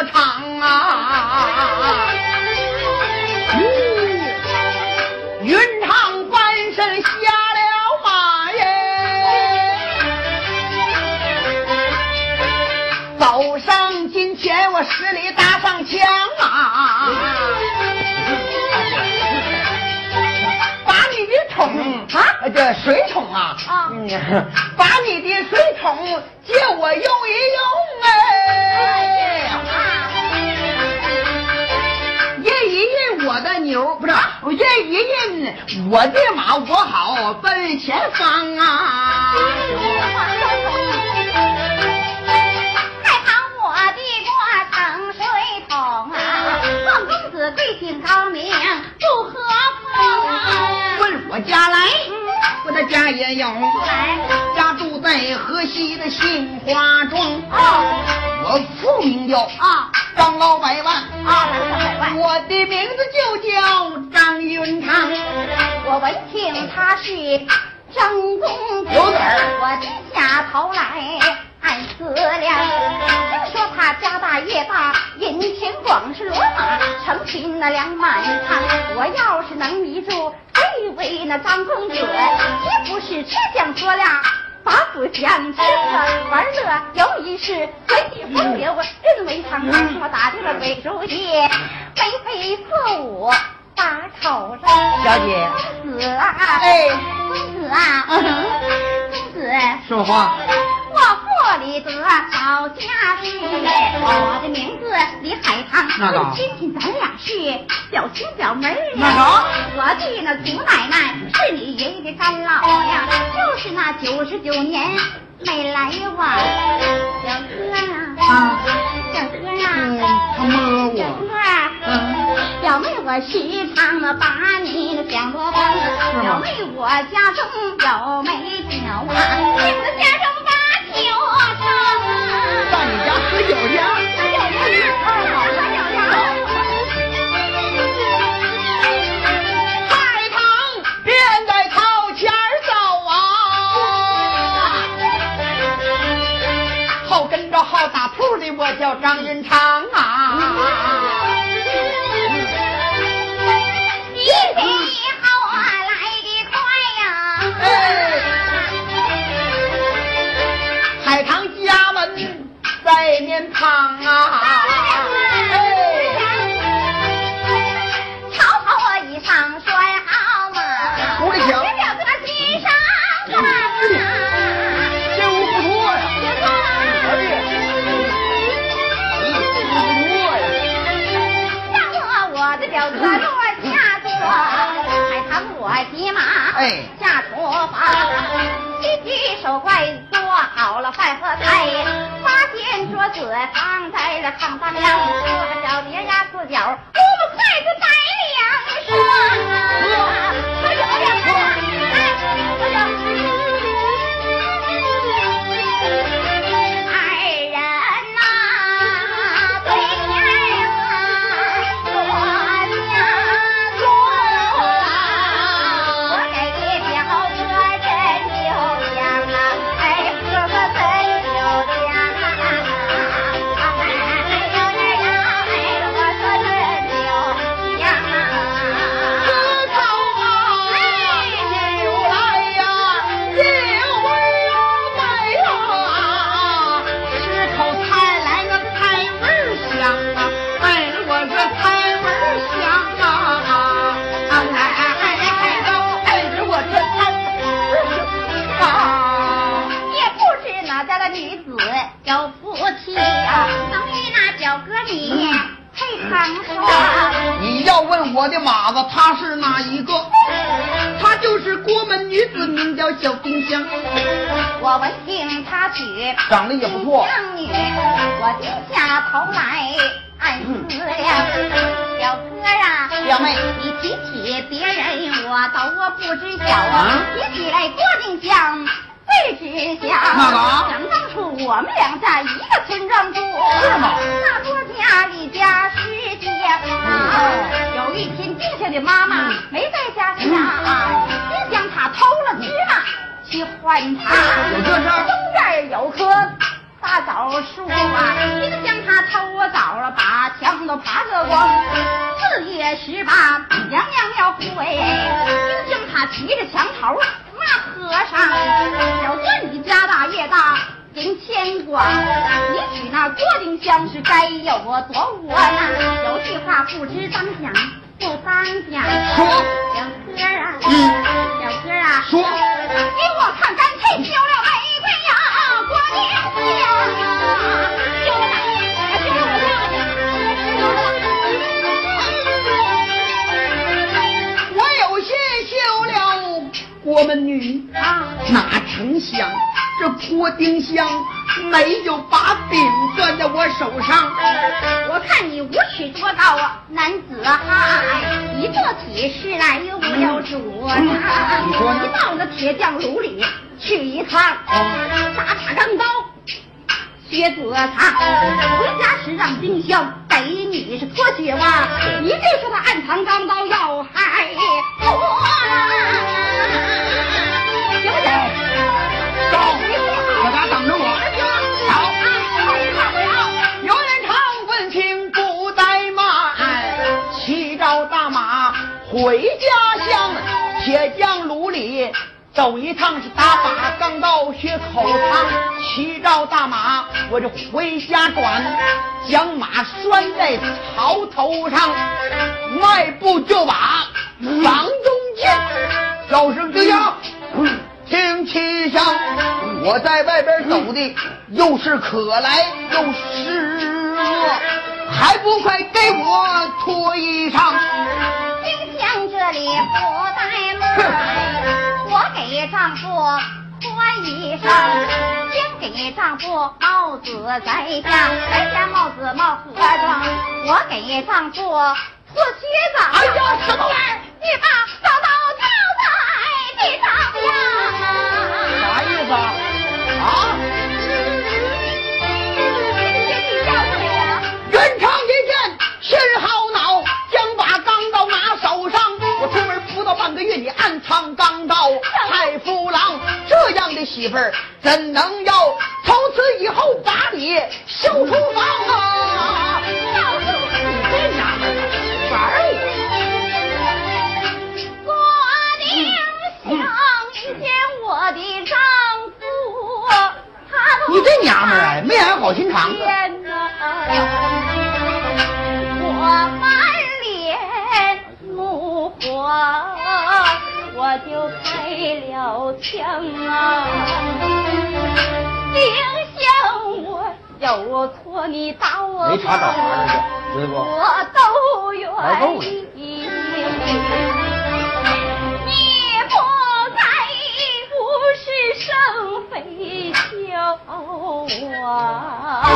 多长啊！云长翻身下了马耶，走上金前我十里搭上枪啊！把你的桶啊，这水桶啊，啊嗯，把你的水桶借我用一用哎。的牛，不是印一印我的马，我好奔前方啊！太堂我的过盛水桶啊，望公子贵姓高名，祝何方啊？问我家来，我的家也有，来，家住在河西的杏花庄。哦，我父名叫啊张老百万啊，张老百万。我的名字就叫张云长。我闻听他是张公子，我低下头来暗思量。听说他家大业大，银钱广是骡马，成亲那两满堂。我要是能迷住这位那张公子，岂不是吃香喝辣？把子相吃喝玩乐有一事，随地风流人为常。我打听了鬼主意，眉飞色舞把口上。小姐，公子啊，哎，公子啊，嗯公子，说话。我府里得好家世，我的名字李海棠，那个亲戚咱俩是表亲表妹儿呀。那个我的那祖奶奶是你爷爷的干老呀，就是那九十九年没来往。小哥啊，啊，小哥嗯，啊。他摸小我。哥啊，嗯，表妹我时常的把你的想多方，吗表妹我家中有美酒啊，请的家中把酒上到。你家喝酒去。喝酒去，哦，好我我落下坐，海棠我骑马，下厨房，洗洗手筷，做好了饭和菜，发现桌子放在了炕上亮，坐着小碟压四角，五个筷子摆两双啊，有福气呀、能与那表哥你配堂上。你要问我的马子，他是哪一个？他就是郭门女子，名叫小丁香，我闻听他娶长得也不错。香女，我低下头来暗思量。表哥啊，表妹你提起别人，我都我不知晓啊提起来郭丁香。最知晓，那个啊想当初我我们俩在一个村庄住，是吗？那多家里家世界好。有一天，丁香的妈妈没在家时啊，丁香她偷了芝麻去换茶。有这事儿？东边有棵大枣树啊，丁香她偷枣了，把墙都爬个光。四月十八，娘娘庙会，丁香她提着墙头骂和尚：“小哥你家大业大。”人牵挂，你娶那郭丁香是该有多窝囊。有句话不知当讲不当讲。说，小哥啊，嗯，小哥啊，说，给我看干脆丢了玫瑰呀，郭丁香，丢了吧，丢了吧，丢了吧。我有些休了郭门女啊，哪成想。这郭丁香没有把柄攥在我手上，我看你无耻多高啊，男子汉！你做起事来又不由主啊！你说你到那铁匠炉里去一趟，打打钢刀，学子擦。回家时让丁香给你是脱血袜，一定说他暗藏钢刀要害我，回家乡，铁匠炉里走一趟是打把钢刀学口汤，骑着大马我就回家转，将马拴在槽头上，迈步就把房中进，叫声丁香。听气象，我在外边走的又是渴来又是饿，还不快给我脱衣裳？冰箱这里不怠慢，我给丈夫穿衣裳，先给丈夫帽子摘下，摘下帽子帽盒装，我给丈夫脱靴子。哎呀，什么玩意儿？你把刀刀掉在地上呀！啥意思媳妇儿怎能要？从此以后把你休出房啊！你这娘们儿玩我。郭丁香一见我的丈夫，他你这娘们儿啊，没安好心肠。天你打我没查找茬呢，知道不？我都愿意。你不该无事生非笑啊！我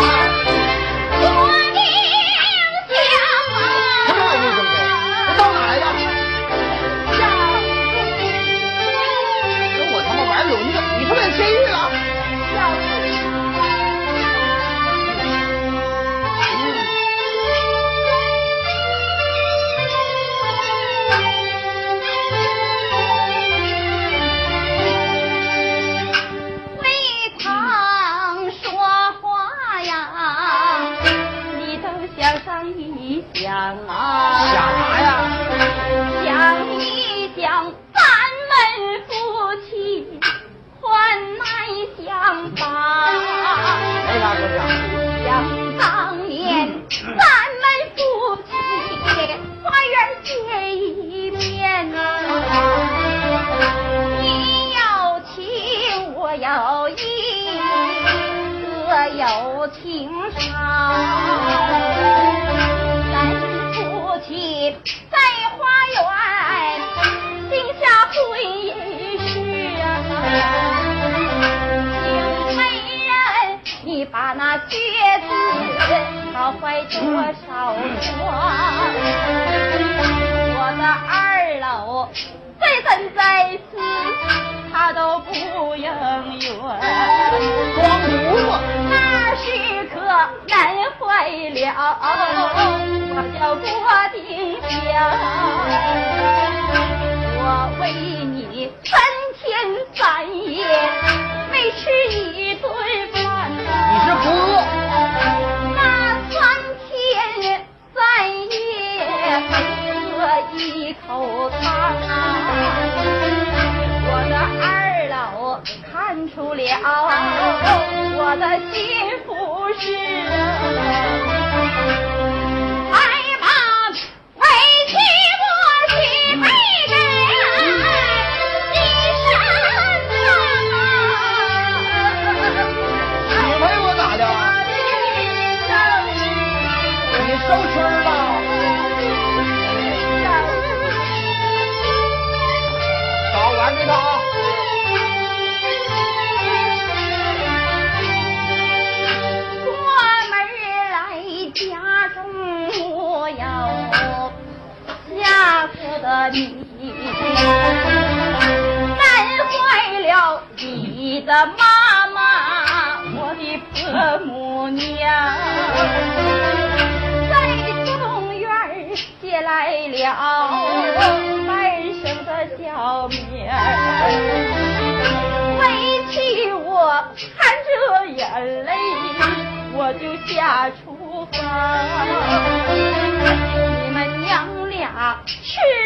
我的家，我为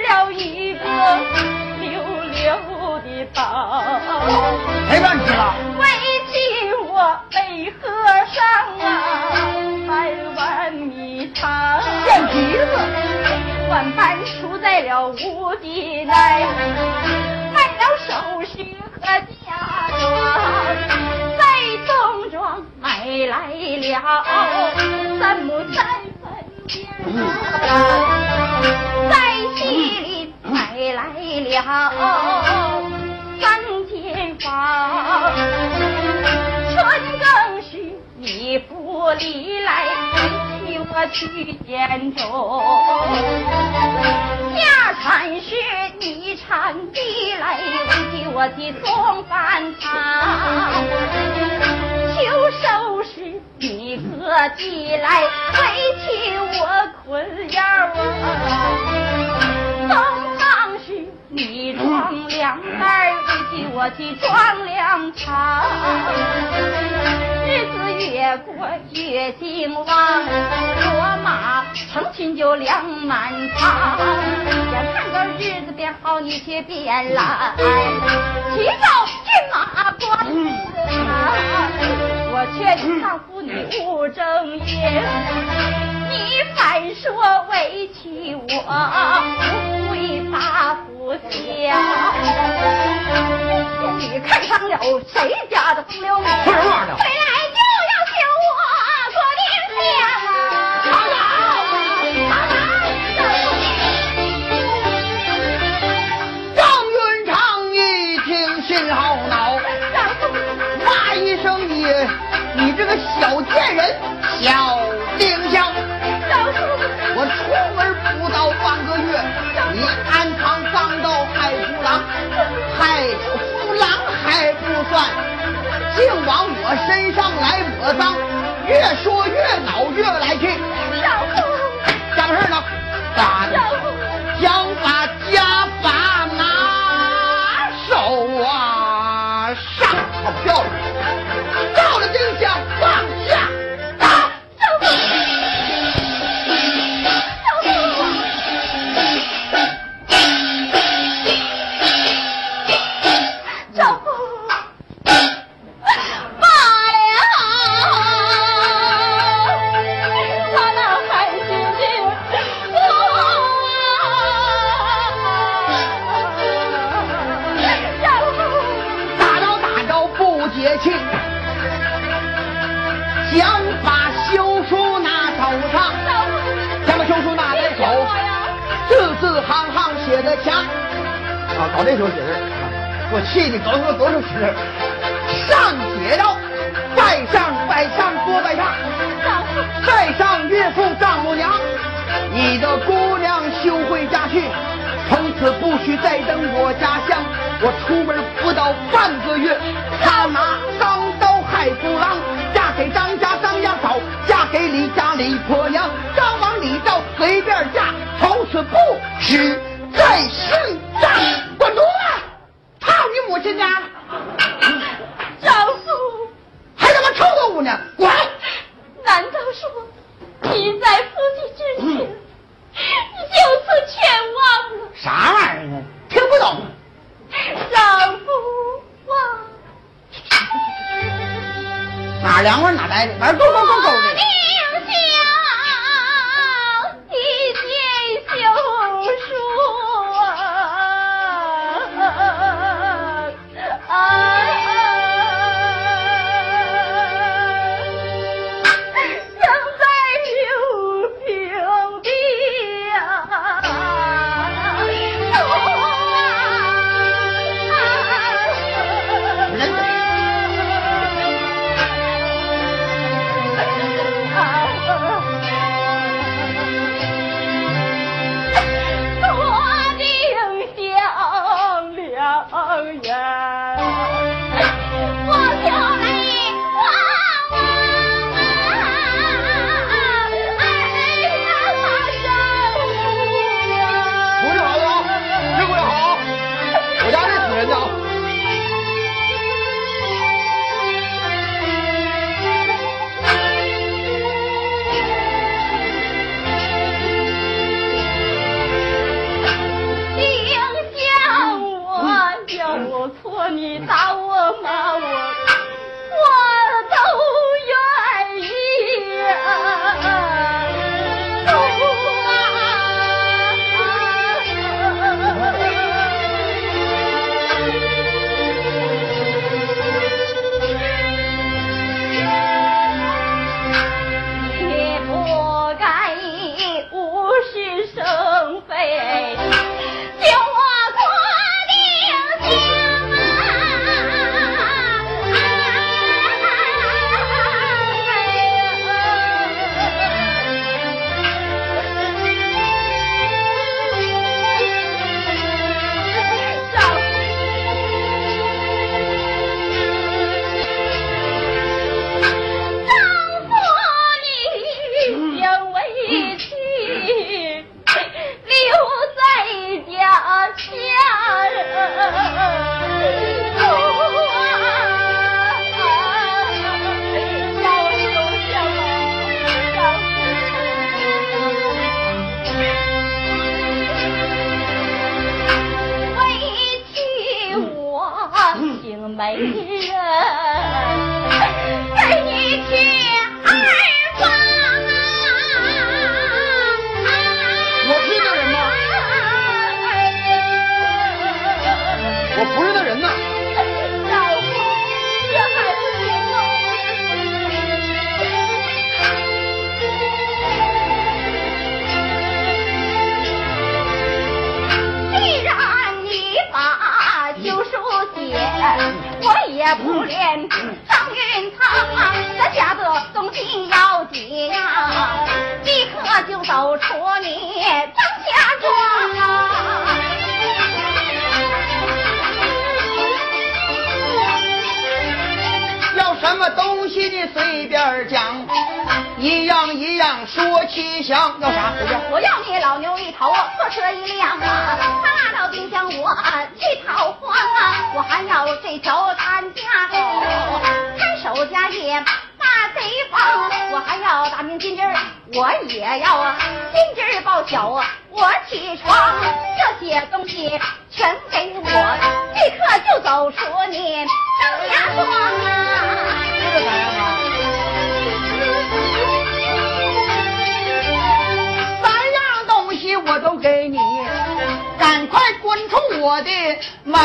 了一个溜溜的饱，谁让你吃了？为妻我没喝上啊半碗米汤。贱蹄子！万般出在了屋的来，卖了首饰和嫁妆，在东庄买来了三亩三分地地里买来了三间房，春更时你不离来，替我去见中。家产是你产地来，为替我去送饭汤。秋收时你割地来，为替我捆腰啊。东方时你装粮袋，为替我去装粮仓。日子越过越兴旺，骡马成群就粮满仓。眼看着日子变好，你却变懒，骑着骏马关！我劝你丈夫你务正业，你反说委屈我不为大夫家。你看上了谁家的风流女？说什么玩虎狼，海虎狼还不算，竟往我身上来抹脏，越说越恼，越来气。咋回事呢？咋的？上多拜上，岳父丈母娘，你的姑娘休回家去，从此不许再登我家乡。我出门不到半个月，他拿钢刀害虎狼，嫁给张家张家嫂，嫁给李家李婆娘，张王李赵随便嫁，从此不许再姓张。滚犊子！操你母亲家！丈夫，还他妈臭豆腐呢！滚！你在夫妻之前就此全忘了？啥玩意儿啊？听不懂。丈夫啊！哪凉快哪待的，完勾勾勾勾的。美人。随便讲，一样一样说七香。要啥？不要我要你老牛一头，破车一辆啊！他拉到冰箱，我去逃荒啊！我还要这条参加哦，看守家业。贼方，我还要大明金枝儿，我也要啊！金枝儿报晓啊，我起床，这些东西全给我，立刻就走，说你张家庄。我的门。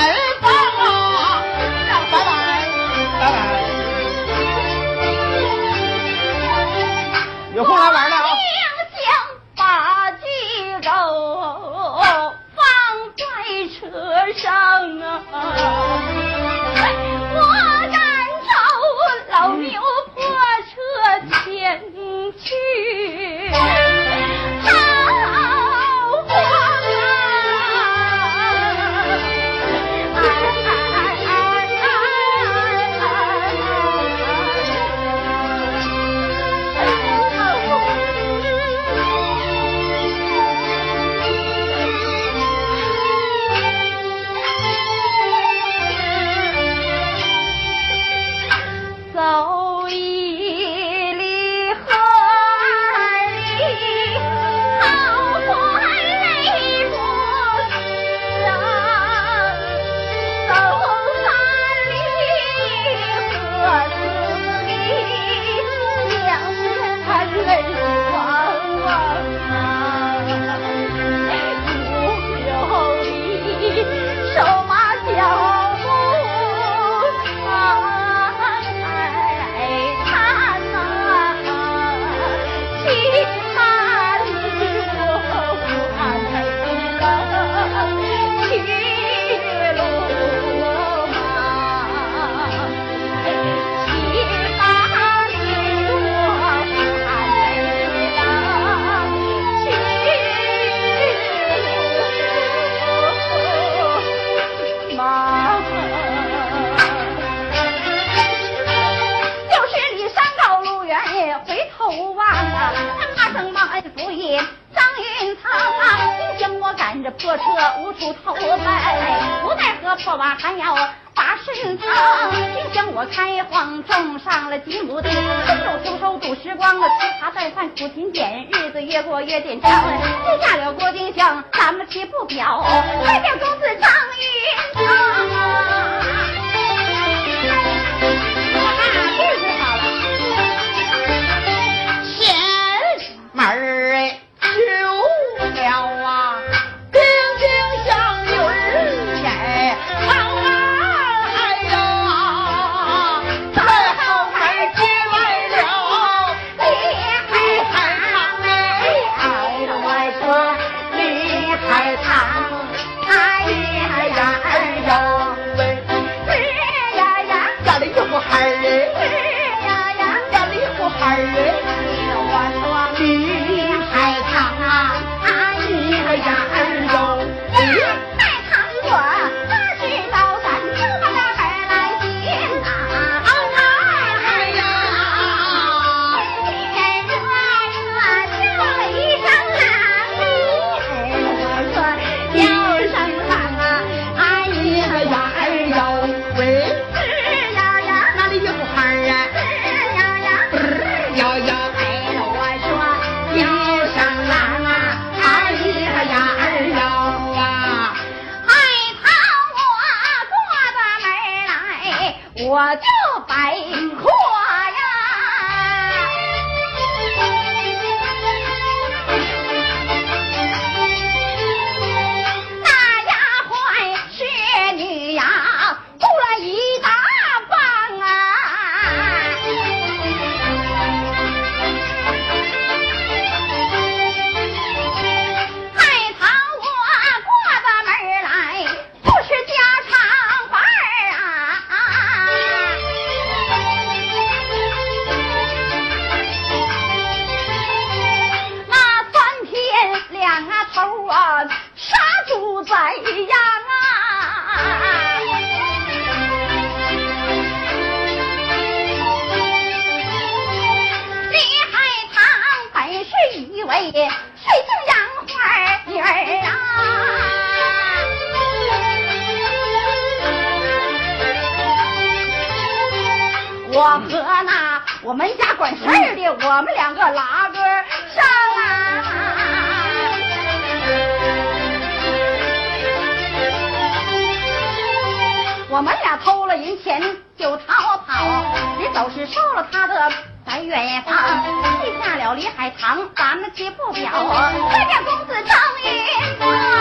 不勤俭，日子越过越紧张。接下了郭丁香，咱们岂不表，外表公收了他的白玉坊，记下了李海棠，咱们且不表，再见公子张云。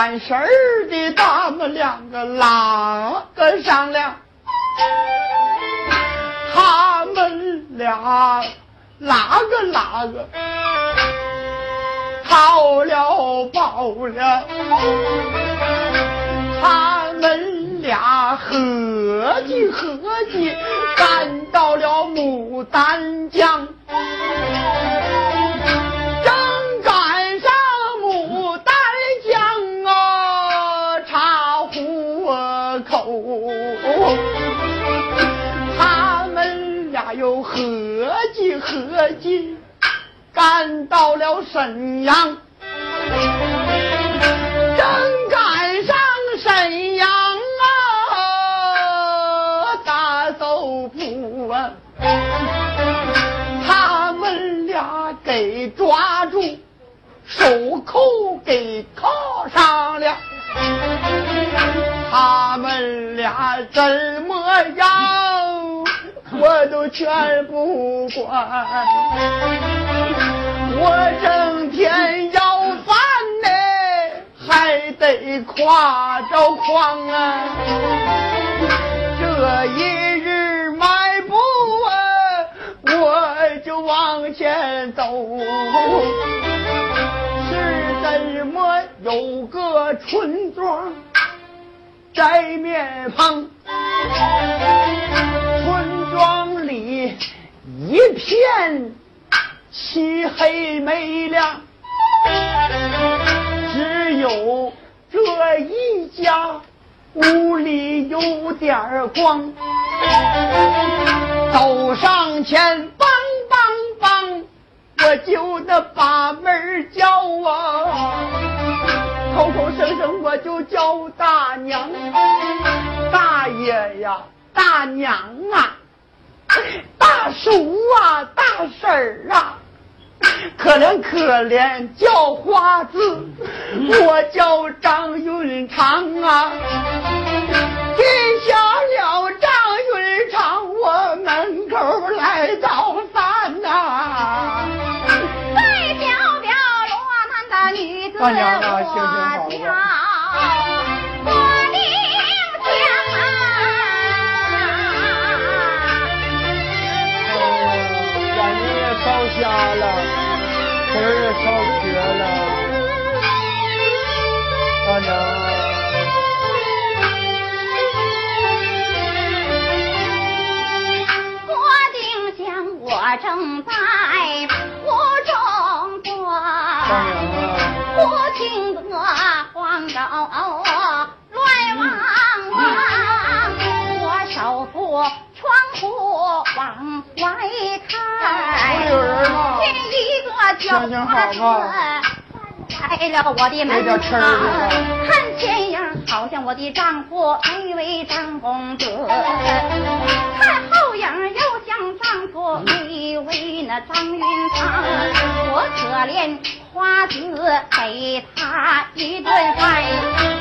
办事儿的他们两个拉个商量，他们俩拉个拉个，掏了跑了，到了沈阳。正赶上沈阳啊，大搜捕啊！他们俩给抓住，手铐给铐上了。他们俩怎么样，我都全不管。我整天要饭呢，还得挎着筐啊。这一日迈步啊，我就往前走。是怎么有个村庄在面旁？村庄里一片漆黑没亮，只有这一家屋里有点光。走上前，梆梆梆，我就那把门叫啊，口口声声我就叫大娘，大爷呀，大娘啊，大叔啊，大婶儿啊。可怜可怜叫花子，我叫张云长啊。见下了张云长，我门口来造饭呐、代表表罗南的女子大娘啊行行正在屋中坐，大娘啊，不停的晃着乱望望，我手扶窗户往外看，见一个酒行行好吧开了我的门有点气儿了啊看前影好像我的丈夫那位张公子，看后影又像丈夫为那张云长，我可怜花子给他一顿饭，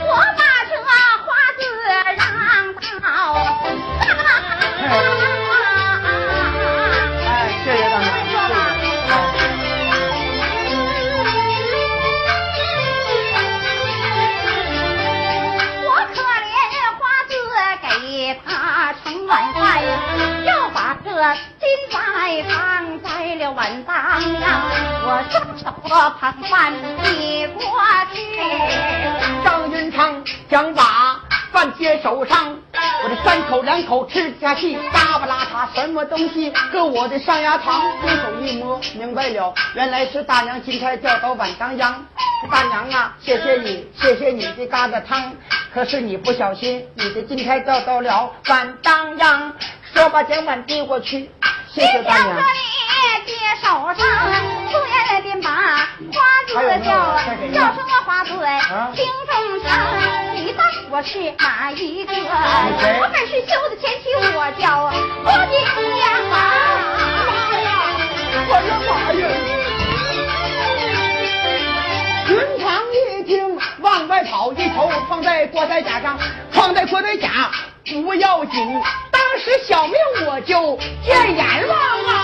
我把这花子让到。金菜放在了碗当呀。我双手捧饭递过去，张云长想把饭接手上，我这三口两口吃下去，嘎不拉碴什么东西搁我的上牙膛，用手一摸，明白了，原来是大娘金钗掉到碗当央。大娘啊，谢谢你，谢谢你的疙瘩汤，可是你不小心，你的金钗掉到了碗当央。说把将碗递过去，谢谢大娘小可。你接手上，苏言便把花子叫叫声我花子啊听众上，你当我是哪一个？谁我被我的娘啊！妈呀！我的妈呀！云长一听，往外跑，一头撞在郭代家上，撞在郭代家不要紧，这小命我就见阎王了